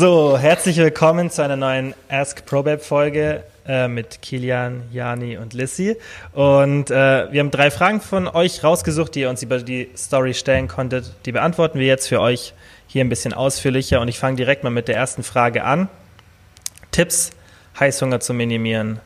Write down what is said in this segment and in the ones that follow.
So, herzlich willkommen zu einer neuen Ask ProBab Folge äh, mit Kilian, Jani und Lissy. Und äh, wir haben drei Fragen von euch rausgesucht, die ihr uns über die Story stellen konntet. Die beantworten wir jetzt für euch hier ein bisschen ausführlicher. Und ich fange direkt mal mit der ersten Frage an. Tipps, Heißhunger zu minimieren.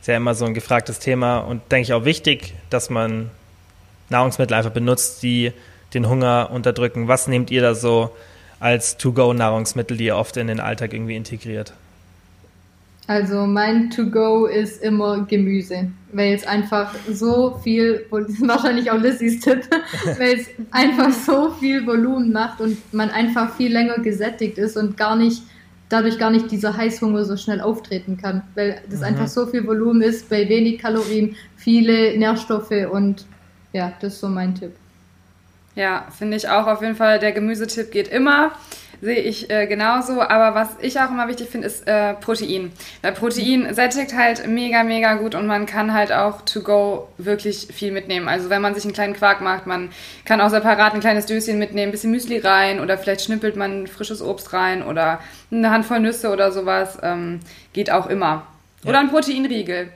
Ist ja immer so ein gefragtes Thema und denke ich auch wichtig, dass man Nahrungsmittel einfach benutzt, die den Hunger unterdrücken. Was nehmt ihr da so als To-Go-Nahrungsmittel, die ihr oft in den Alltag irgendwie integriert? Also mein To-Go ist immer Gemüse, weil es einfach so viel, wahrscheinlich auch Lissys Tipp, weil es einfach so viel Volumen macht und man einfach viel länger gesättigt ist und gar nicht, dadurch gar nicht dieser Heißhunger so schnell auftreten kann, weil das mhm. einfach so viel Volumen ist, bei wenig Kalorien, viele Nährstoffe und ja, das ist so mein Tipp. Ja, finde ich auch auf jeden Fall. Der Gemüsetipp geht immer. Sehe ich äh, genauso. Aber was ich auch immer wichtig finde, ist äh, Protein. Weil Protein sättigt halt mega, mega gut und man kann halt auch to go wirklich viel mitnehmen. Also wenn man sich einen kleinen Quark macht, man kann auch separat ein kleines Döschen mitnehmen, ein bisschen Müsli rein oder vielleicht schnippelt man frisches Obst rein oder eine Handvoll Nüsse oder sowas. Ähm, geht auch immer. Oder ein Proteinriegel.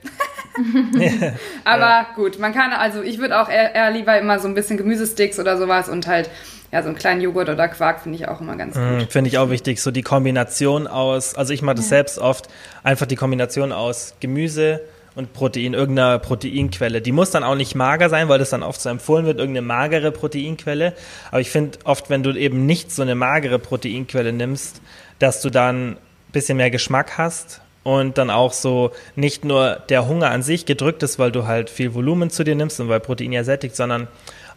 Aber gut, man kann, also ich würde auch eher, eher, lieber immer so ein bisschen Gemüsesticks oder sowas und halt, ja, so einen kleinen Joghurt oder Quark finde ich auch immer ganz mm, gut. finde ich auch wichtig, so die Kombination aus, also ich mache das ja. selbst oft, einfach die Kombination aus Gemüse und Protein, irgendeiner Proteinquelle. Die muss dann auch nicht mager sein, weil das dann oft so empfohlen wird, irgendeine magere Proteinquelle. Aber ich finde oft, wenn du eben nicht so eine magere Proteinquelle nimmst, dass du dann ein bisschen mehr Geschmack hast und dann auch so nicht nur der Hunger an sich gedrückt ist, weil du halt viel Volumen zu dir nimmst und weil Protein ja sättigt, sondern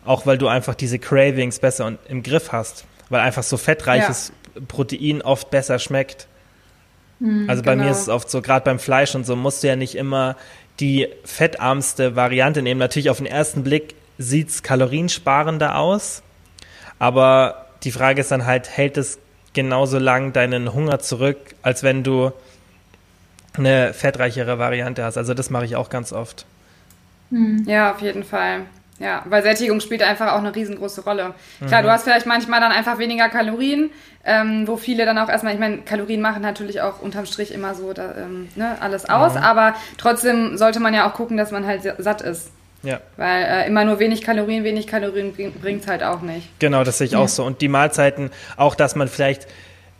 auch weil du einfach diese Cravings besser im Griff hast, weil einfach so fettreiches ja. Protein oft besser schmeckt. Mhm, also bei genau. mir ist es oft so, gerade beim Fleisch und so musst du ja nicht immer die fettarmste Variante nehmen. Natürlich auf den ersten Blick sieht es kaloriensparender aus, aber die Frage ist dann halt, hält es genauso lang deinen Hunger zurück, als wenn du eine fettreichere Variante hast. Also das mache ich auch ganz oft. Hm. Ja, auf jeden Fall. Ja, weil Sättigung spielt einfach auch eine riesengroße Rolle. Klar, mhm. du hast vielleicht manchmal dann einfach weniger Kalorien, ähm, wo viele dann auch erstmal, ich meine, Kalorien machen natürlich auch unterm Strich immer so da, ähm, ne, alles aus, mhm. aber trotzdem sollte man ja auch gucken, dass man halt satt ist. Ja. Weil äh, immer nur wenig Kalorien, wenig Kalorien bringt es halt auch nicht. Genau, das sehe ich ja. auch so. Und die Mahlzeiten, auch dass man vielleicht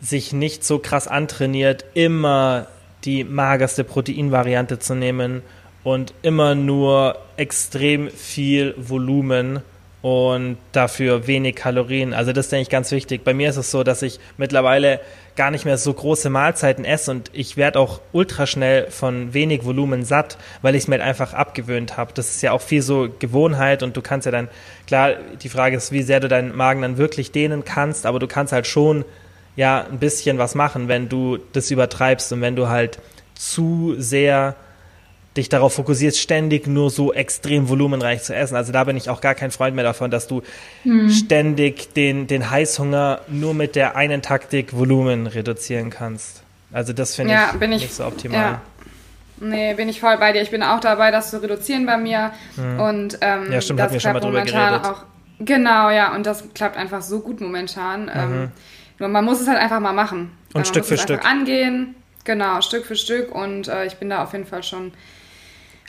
sich nicht so krass antrainiert, immer die magerste Proteinvariante zu nehmen und immer nur extrem viel Volumen und dafür wenig Kalorien. Also das ist denke ich ganz wichtig. Bei mir ist es so, dass ich mittlerweile gar nicht mehr so große Mahlzeiten esse und ich werde auch ultra schnell von wenig Volumen satt, weil ich es mir halt einfach abgewöhnt habe. Das ist ja auch viel so Gewohnheit und du kannst ja dann, klar, die Frage ist, wie sehr du deinen Magen dann wirklich dehnen kannst, aber du kannst halt schon ja ein bisschen was machen, wenn du das übertreibst und wenn du halt zu sehr dich darauf fokussierst, ständig nur so extrem volumenreich zu essen. Also da bin ich auch gar kein Freund mehr davon, dass du hm. ständig den, den Heißhunger nur mit der einen Taktik Volumen reduzieren kannst. Also das finde ja, ich, ich, nicht so optimal. Ja. Nee, bin ich voll bei dir. Ich bin auch dabei, das zu reduzieren bei mir. Hm. Und ähm, ja, stimmt, das wir schon mal drüber geredet. Auch, genau, ja, und das klappt einfach so gut momentan. Mhm. Ähm, nur man muss es halt einfach mal machen. Und Stück für Stück. Angehen, genau, Stück für Stück. Und äh, ich bin da auf jeden Fall schon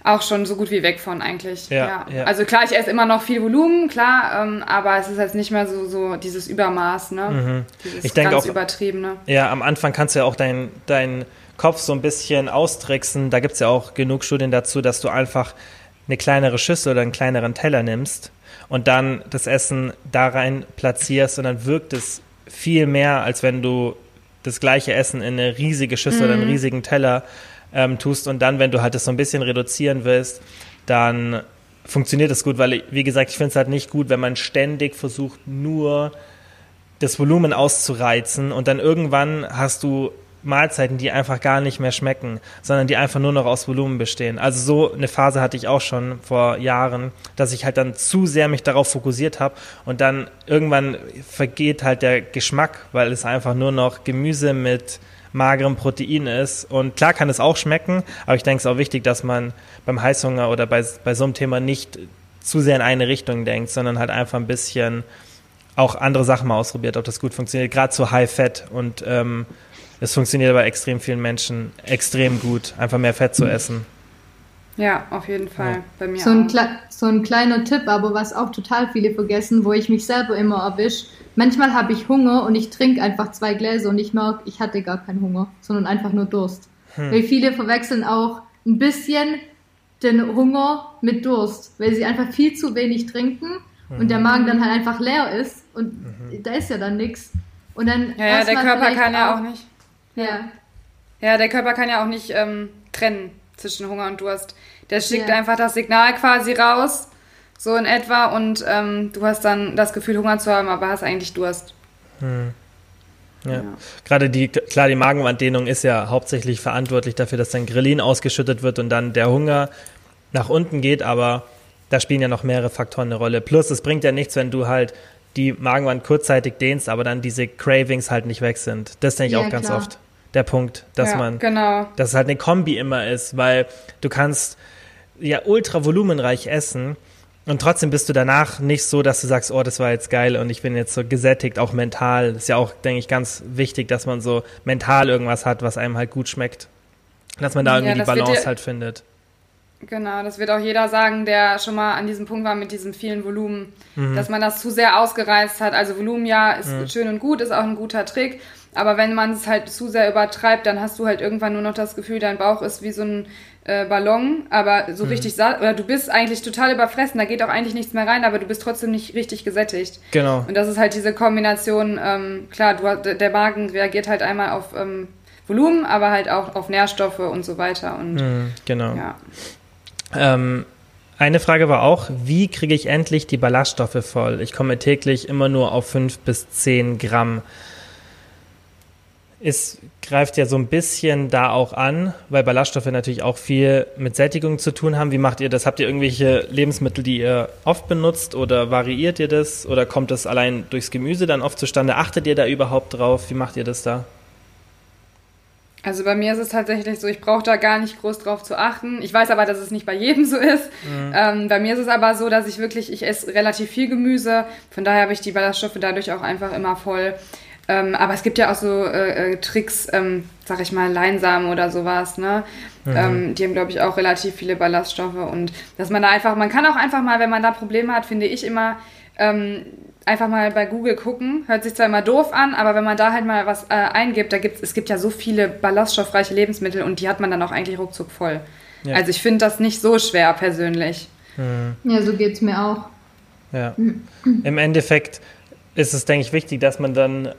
auch schon so gut wie weg von eigentlich. Ja, ja. ja. Also klar, ich esse immer noch viel Volumen, klar, ähm, aber es ist jetzt nicht mehr so, so dieses Übermaß, ne? Mhm. Dieses ich denke auch, übertriebene. Ja, am Anfang kannst du ja auch deinen dein Kopf so ein bisschen austricksen. Da gibt es ja auch genug Studien dazu, dass du einfach eine kleinere Schüssel oder einen kleineren Teller nimmst und dann das Essen da rein platzierst und dann wirkt es viel mehr, als wenn du das gleiche Essen in eine riesige Schüssel mhm. oder einen mhm. riesigen Teller ähm, tust und dann, wenn du halt das so ein bisschen reduzieren willst, dann funktioniert das gut, weil, wie gesagt, ich finde es halt nicht gut, wenn man ständig versucht, nur das Volumen auszureizen und dann irgendwann hast du Mahlzeiten, die einfach gar nicht mehr schmecken, sondern die einfach nur noch aus Volumen bestehen. Also so eine Phase hatte ich auch schon vor Jahren, dass ich halt dann zu sehr mich darauf fokussiert habe und dann irgendwann vergeht halt der Geschmack, weil es einfach nur noch Gemüse mit magerem Protein ist. Und klar kann es auch schmecken, aber ich denke, es ist auch wichtig, dass man beim Heißhunger oder bei, bei so einem Thema nicht zu sehr in eine Richtung denkt, sondern halt einfach ein bisschen auch andere Sachen mal ausprobiert, ob das gut funktioniert. Gerade so High Fat und ähm, Es funktioniert bei extrem vielen Menschen extrem gut, einfach mehr Fett zu essen. Ja, auf jeden Fall. Ja. Bei mir so ein, so ein kleiner Tipp, aber was auch total viele vergessen, wo ich mich selber immer erwische. Manchmal habe ich Hunger und ich trinke einfach zwei Gläser und ich merke, ich hatte gar keinen Hunger, sondern einfach nur Durst. Hm. Weil viele verwechseln auch ein bisschen den Hunger mit Durst, weil sie einfach viel zu wenig trinken mhm. und der Magen dann halt einfach leer ist und mhm. da ist ja dann nichts. Und dann ja, ja der Körper kann ja auch nicht. Ja. Ja, der Körper kann ja auch nicht ähm, trennen zwischen Hunger und Durst. Der schickt ja. einfach das Signal quasi raus, so in etwa, und ähm, du hast dann das Gefühl, Hunger zu haben, aber hast eigentlich Durst. Hm. Ja. ja. Gerade die, klar, die Magenwanddehnung ist ja hauptsächlich verantwortlich dafür, dass dann Grelin ausgeschüttet wird und dann der Hunger nach unten geht, aber da spielen ja noch mehrere Faktoren eine Rolle. Plus, es bringt ja nichts, wenn du halt die Magenwand kurzzeitig dehnst, aber dann diese Cravings halt nicht weg sind. Das denke ich ja, auch ganz klar. oft der Punkt, dass ja, man, genau. dass es halt eine Kombi immer ist, weil du kannst ja ultra volumenreich essen und trotzdem bist du danach nicht so, dass du sagst, oh, das war jetzt geil und ich bin jetzt so gesättigt, auch mental. Das ist ja auch, denke ich, ganz wichtig, dass man so mental irgendwas hat, was einem halt gut schmeckt. Dass man da irgendwie ja, die Balance halt findet. Genau, das wird auch jeder sagen, der schon mal an diesem Punkt war mit diesem vielen Volumen, mhm. dass man das zu sehr ausgereizt hat. Also Volumen ja ist mhm. schön und gut, ist auch ein guter Trick, aber wenn man es halt zu sehr übertreibt, dann hast du halt irgendwann nur noch das Gefühl, dein Bauch ist wie so ein äh, Ballon, aber so mhm. richtig satt, oder du bist eigentlich total überfressen, da geht auch eigentlich nichts mehr rein, aber du bist trotzdem nicht richtig gesättigt. Genau. Und das ist halt diese Kombination, ähm, klar, du, der Magen reagiert halt einmal auf ähm, Volumen, aber halt auch auf Nährstoffe und so weiter. Und, mhm, genau. Ja. Ähm, eine Frage war auch, wie kriege ich endlich die Ballaststoffe voll? Ich komme täglich immer nur auf 5 bis 10 Gramm. Es greift ja so ein bisschen da auch an, weil Ballaststoffe natürlich auch viel mit Sättigung zu tun haben. Wie macht ihr das? Habt ihr irgendwelche Lebensmittel, die ihr oft benutzt oder variiert ihr das? Oder kommt das allein durchs Gemüse dann oft zustande? Achtet ihr da überhaupt drauf? Wie macht ihr das da? Also bei mir ist es tatsächlich so, ich brauche da gar nicht groß drauf zu achten. Ich weiß aber, dass es nicht bei jedem so ist. Mhm. Ähm, bei mir ist es aber so, dass ich wirklich, ich esse relativ viel Gemüse. Von daher habe ich die Ballaststoffe dadurch auch einfach immer voll. Ähm, aber es gibt ja auch so äh, äh, Tricks, ähm, sag ich mal, Leinsamen oder sowas, ne? Mhm. Ähm, die haben, glaube ich, auch relativ viele Ballaststoffe. Und dass man da einfach, man kann auch einfach mal, wenn man da Probleme hat, finde ich immer, ähm, einfach mal bei Google gucken. Hört sich zwar immer doof an, aber wenn man da halt mal was äh, eingibt, da gibt's, es gibt ja so viele ballaststoffreiche Lebensmittel und die hat man dann auch eigentlich ruckzuck voll. Ja. Also ich finde das nicht so schwer persönlich. Mhm. Ja, so geht es mir auch. Ja. Im Endeffekt ist es, denke ich, wichtig, dass man dann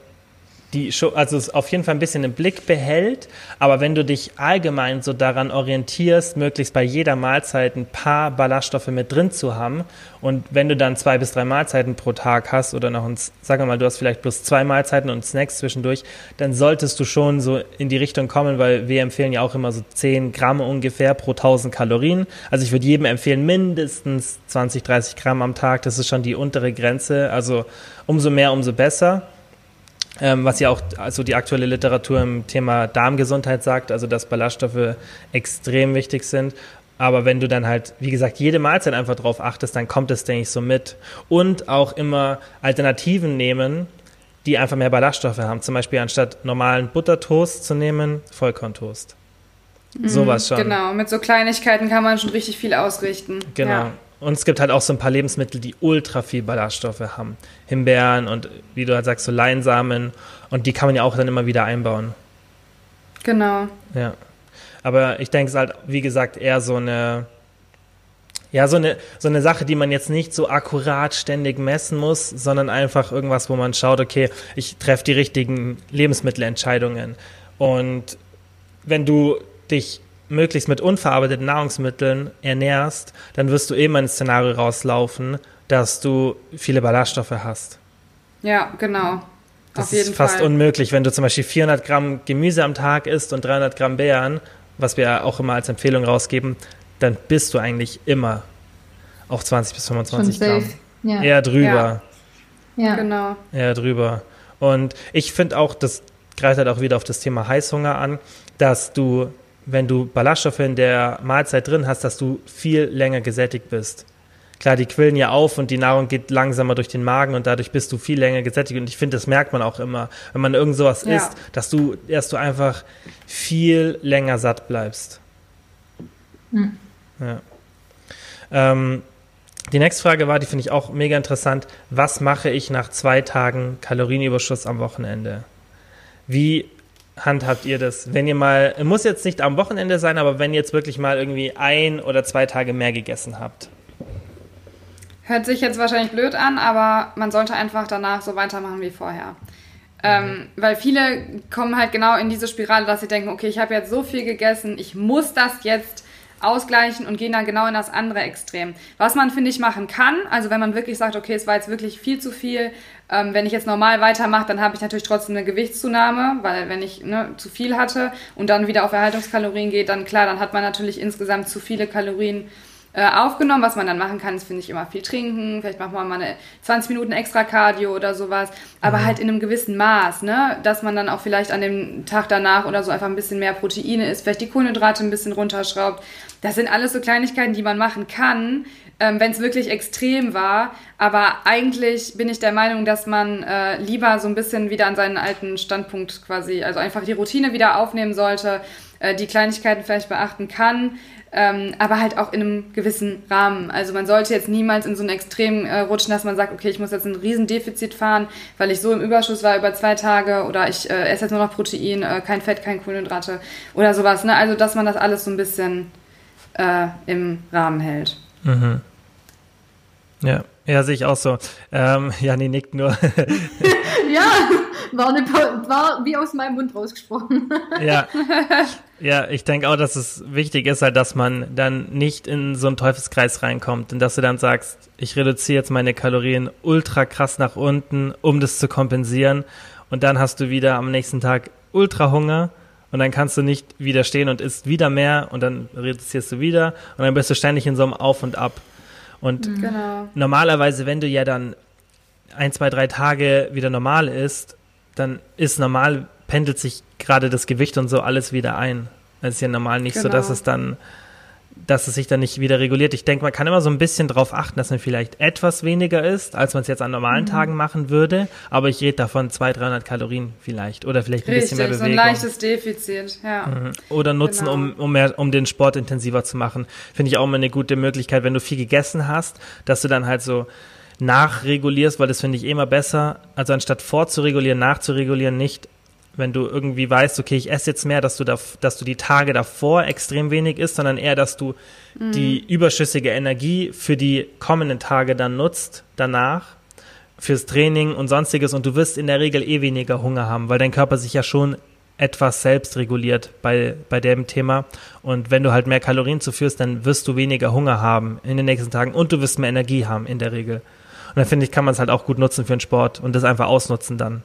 die also es auf jeden Fall ein bisschen im Blick behält, aber wenn du dich allgemein so daran orientierst, möglichst bei jeder Mahlzeit ein paar Ballaststoffe mit drin zu haben und wenn du dann zwei bis drei Mahlzeiten pro Tag hast oder noch, ein, sagen wir mal, du hast vielleicht bloß zwei Mahlzeiten und Snacks zwischendurch, dann solltest du schon so in die Richtung kommen, weil wir empfehlen ja auch immer so 10 Gramm ungefähr pro 1000 Kalorien. Also ich würde jedem empfehlen, mindestens 20, 30 Gramm am Tag, das ist schon die untere Grenze, also umso mehr, umso besser ähm, was ja auch also die aktuelle Literatur im Thema Darmgesundheit sagt, also dass Ballaststoffe extrem wichtig sind. Aber wenn du dann halt, wie gesagt, jede Mahlzeit einfach drauf achtest, dann kommt es, denke ich, so mit. Und auch immer Alternativen nehmen, die einfach mehr Ballaststoffe haben. Zum Beispiel anstatt normalen Buttertoast zu nehmen, Vollkorntoast. Mhm, Sowas schon. Genau, mit so Kleinigkeiten kann man schon richtig viel ausrichten. Genau. Ja. Und es gibt halt auch so ein paar Lebensmittel, die ultra viel Ballaststoffe haben. Himbeeren und wie du halt sagst, so Leinsamen. Und die kann man ja auch dann immer wieder einbauen. Genau. Ja. Aber ich denke, es ist halt, wie gesagt, eher so eine, ja, so eine, so eine Sache, die man jetzt nicht so akkurat ständig messen muss, sondern einfach irgendwas, wo man schaut, okay, ich treffe die richtigen Lebensmittelentscheidungen. Und wenn du dich möglichst mit unverarbeiteten Nahrungsmitteln ernährst, dann wirst du eben ein Szenario rauslaufen, dass du viele Ballaststoffe hast. Ja, genau. Das Auf ist fast Fall. unmöglich, wenn du zum Beispiel 400 Gramm Gemüse am Tag isst und 300 Gramm Beeren, was wir auch immer als Empfehlung rausgeben, dann bist du eigentlich immer auf 20 bis 25 Gramm. Ja. Eher drüber. Ja. ja. genau. Eher drüber. Und ich finde auch, das greift halt auch wieder auf das Thema Heißhunger an, dass du wenn du Ballaststoffe in der Mahlzeit drin hast, dass du viel länger gesättigt bist. klar, die quillen ja auf und die Nahrung geht langsamer durch den Magen und dadurch bist du viel länger gesättigt. Und ich finde, das merkt man auch immer, wenn man irgend sowas ja. isst, dass du erst du einfach viel länger satt bleibst. Mhm. Ja. Ähm, die nächste Frage war, die finde ich auch mega interessant. Was mache ich nach zwei Tagen Kalorienüberschuss am Wochenende? Wie handhabt ihr das? Wenn ihr mal, muss jetzt nicht am Wochenende sein, aber wenn ihr jetzt wirklich mal irgendwie ein oder zwei Tage mehr gegessen habt? Hört sich jetzt wahrscheinlich blöd an, aber man sollte einfach danach so weitermachen wie vorher. Ähm, mhm. weil viele kommen halt genau in diese Spirale, dass sie denken, okay, ich habe jetzt so viel gegessen, ich muss das jetzt ausgleichen und gehen dann genau in das andere Extrem. Was man, finde ich, machen kann, also wenn man wirklich sagt, okay, es war jetzt wirklich viel zu viel, ähm, wenn ich jetzt normal weitermache, dann habe ich natürlich trotzdem eine Gewichtszunahme, weil wenn ich ne, zu viel hatte und dann wieder auf Erhaltungskalorien geht, dann klar, dann hat man natürlich insgesamt zu viele Kalorien äh, aufgenommen. Was man dann machen kann, ist, finde ich, immer viel trinken. Vielleicht macht man mal eine 20 Minuten extra Cardio oder sowas. Aber mhm. halt in einem gewissen Maß, ne? Dass man dann auch vielleicht an dem Tag danach oder so einfach ein bisschen mehr Proteine isst, vielleicht die Kohlenhydrate ein bisschen runterschraubt. Das sind alles so Kleinigkeiten, die man machen kann, ähm, wenn es wirklich extrem war. Aber eigentlich bin ich der Meinung, dass man äh, lieber so ein bisschen wieder an seinen alten Standpunkt quasi, also einfach die Routine wieder aufnehmen sollte, äh, die Kleinigkeiten vielleicht beachten kann ähm, aber halt auch in einem gewissen Rahmen. Also man sollte jetzt niemals in so ein Extrem äh, rutschen, dass man sagt, okay, ich muss jetzt ein Riesendefizit fahren, weil ich so im Überschuss war über zwei Tage oder ich äh, esse jetzt nur noch Protein, äh, kein Fett, kein Kohlenhydrate oder sowas. Ne? Also dass man das alles so ein bisschen äh, im Rahmen hält. Mhm. Ja, ja, sehe ich auch so. Ähm, Jani nickt nur. ja, war, eine, war wie aus meinem Mund rausgesprochen. ja. Ja, ich denke auch, dass es wichtig ist halt, dass man dann nicht in so einen Teufelskreis reinkommt und dass du dann sagst, ich reduziere jetzt meine Kalorien ultra krass nach unten, um das zu kompensieren und dann hast du wieder am nächsten Tag ultra Hunger und dann kannst du nicht widerstehen und isst wieder mehr und dann reduzierst du wieder und dann bist du ständig in so einem Auf und Ab. Und mhm. genau. normalerweise, wenn du ja dann ein, zwei, drei Tage wieder normal isst, dann ist normal pendelt sich gerade das Gewicht und so alles wieder ein. Es ist ja normal nicht genau. so, dass genau. es dann, dass es sich dann nicht wieder reguliert. Ich denke, man kann immer so ein bisschen darauf achten, dass man vielleicht etwas weniger isst, als man es jetzt an normalen mhm. Tagen machen würde. Aber ich rede davon 200, 300 Kalorien vielleicht oder vielleicht ein Richtig, bisschen mehr Bewegung. so ein leichtes Defizit, ja. Mhm. Oder nutzen, genau. um, um, mehr, um den Sport intensiver zu machen. Finde ich auch immer eine gute Möglichkeit, wenn du viel gegessen hast, dass du dann halt so nachregulierst, weil das finde ich immer besser, also anstatt vorzuregulieren, nachzuregulieren, nicht wenn du irgendwie weißt, okay, ich esse jetzt mehr, dass du, da, dass du die Tage davor extrem wenig isst, sondern eher, dass du mhm. die überschüssige Energie für die kommenden Tage dann nutzt, danach, fürs Training und sonstiges und du wirst in der Regel eh weniger Hunger haben, weil dein Körper sich ja schon etwas selbst reguliert bei, bei dem Thema. Und wenn du halt mehr Kalorien zuführst, dann wirst du weniger Hunger haben in den nächsten Tagen und du wirst mehr Energie haben in der Regel. Und dann finde ich, kann man es halt auch gut nutzen für den Sport und das einfach ausnutzen dann.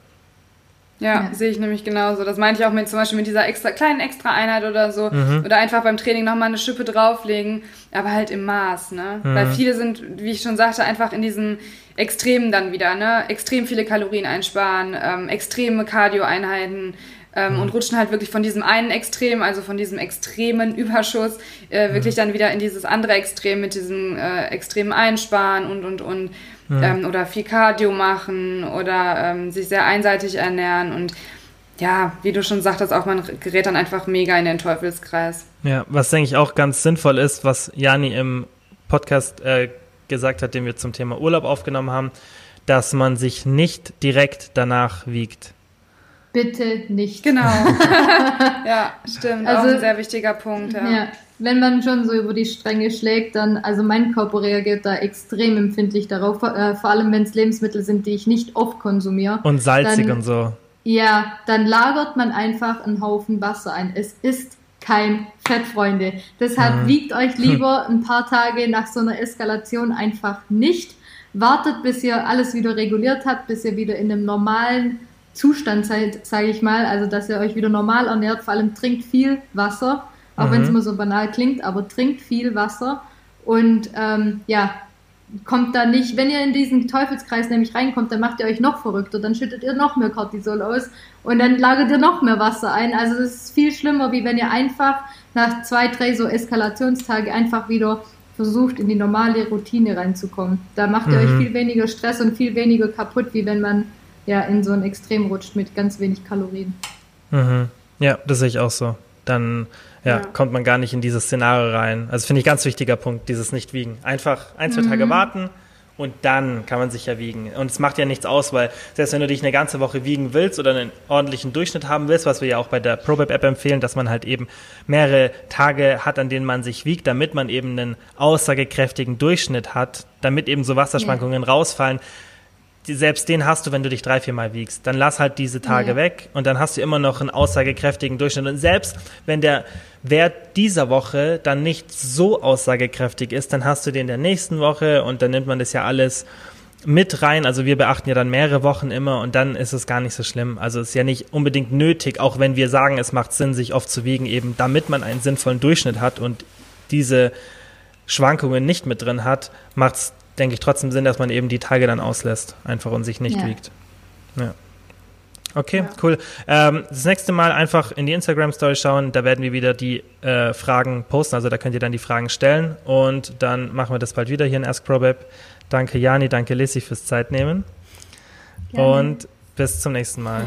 Ja, ja, sehe ich nämlich genauso. Das meinte ich auch mit zum Beispiel mit dieser extra kleinen extra Einheit oder so. Mhm. Oder einfach beim Training nochmal eine Schippe drauflegen, aber halt im Maß, ne? Mhm. Weil viele sind, wie ich schon sagte, einfach in diesen Extremen dann wieder, ne? Extrem viele Kalorien einsparen, ähm, extreme Cardio-Einheiten. Ähm, mhm. Und rutschen halt wirklich von diesem einen Extrem, also von diesem extremen Überschuss, äh, wirklich mhm. dann wieder in dieses andere Extrem mit diesem äh, extremen Einsparen und und und mhm. ähm, oder viel Cardio machen oder ähm, sich sehr einseitig ernähren und ja, wie du schon sagtest, auch man gerät dann einfach mega in den Teufelskreis. Ja, was denke ich auch ganz sinnvoll ist, was Jani im Podcast äh, gesagt hat, den wir zum Thema Urlaub aufgenommen haben, dass man sich nicht direkt danach wiegt. Bitte nicht. Genau. ja, stimmt. Also, auch ein sehr wichtiger Punkt. Ja. ja wenn man schon so über die Stränge schlägt, dann, also mein Körper reagiert da extrem empfindlich darauf, äh, vor allem wenn es Lebensmittel sind, die ich nicht oft konsumiere. Und salzig dann, und so. Ja, dann lagert man einfach einen Haufen Wasser ein. Es ist kein Fett, Freunde. Deshalb hm. wiegt euch lieber ein paar Tage nach so einer Eskalation einfach nicht. Wartet, bis ihr alles wieder reguliert habt, bis ihr wieder in einem normalen Zustand seid, sage ich mal. Also, dass ihr euch wieder normal ernährt. Vor allem trinkt viel Wasser auch mhm. wenn es immer so banal klingt, aber trinkt viel Wasser und ähm, ja, kommt da nicht, wenn ihr in diesen Teufelskreis nämlich reinkommt, dann macht ihr euch noch verrückter, dann schüttet ihr noch mehr Cortisol aus und dann lagert ihr noch mehr Wasser ein. Also das ist viel schlimmer, wie wenn ihr einfach nach zwei, drei so Eskalationstage einfach wieder versucht, in die normale Routine reinzukommen. Da macht ihr mhm. euch viel weniger Stress und viel weniger kaputt, wie wenn man ja in so ein Extrem rutscht mit ganz wenig Kalorien. Mhm. Ja, das sehe ich auch so. Dann ja, ja, kommt man gar nicht in dieses Szenario rein. Also finde ich ganz wichtiger Punkt, dieses Nicht-Wiegen. Einfach ein, zwei mhm. Tage warten und dann kann man sich ja wiegen. Und es macht ja nichts aus, weil selbst wenn du dich eine ganze Woche wiegen willst oder einen ordentlichen Durchschnitt haben willst, was wir ja auch bei der ProBab-App empfehlen, dass man halt eben mehrere Tage hat, an denen man sich wiegt, damit man eben einen aussagekräftigen Durchschnitt hat, damit eben so Wasserschwankungen ja. rausfallen selbst den hast du, wenn du dich drei, vier Mal wiegst. Dann lass halt diese Tage ja. weg und dann hast du immer noch einen aussagekräftigen Durchschnitt. Und selbst wenn der Wert dieser Woche dann nicht so aussagekräftig ist, dann hast du den der nächsten Woche und dann nimmt man das ja alles mit rein. Also wir beachten ja dann mehrere Wochen immer und dann ist es gar nicht so schlimm. Also es ist ja nicht unbedingt nötig, auch wenn wir sagen, es macht Sinn, sich oft zu wiegen, eben damit man einen sinnvollen Durchschnitt hat und diese Schwankungen nicht mit drin hat, macht es denke ich, trotzdem Sinn, dass man eben die Tage dann auslässt, einfach und sich nicht ja. wiegt. Ja. Okay, ja. cool. Ähm, das nächste Mal einfach in die Instagram-Story schauen, da werden wir wieder die äh, Fragen posten, also da könnt ihr dann die Fragen stellen und dann machen wir das bald wieder hier in Ask ProBab. Danke Jani, danke Lissy fürs Zeitnehmen Gerne. und bis zum nächsten Mal.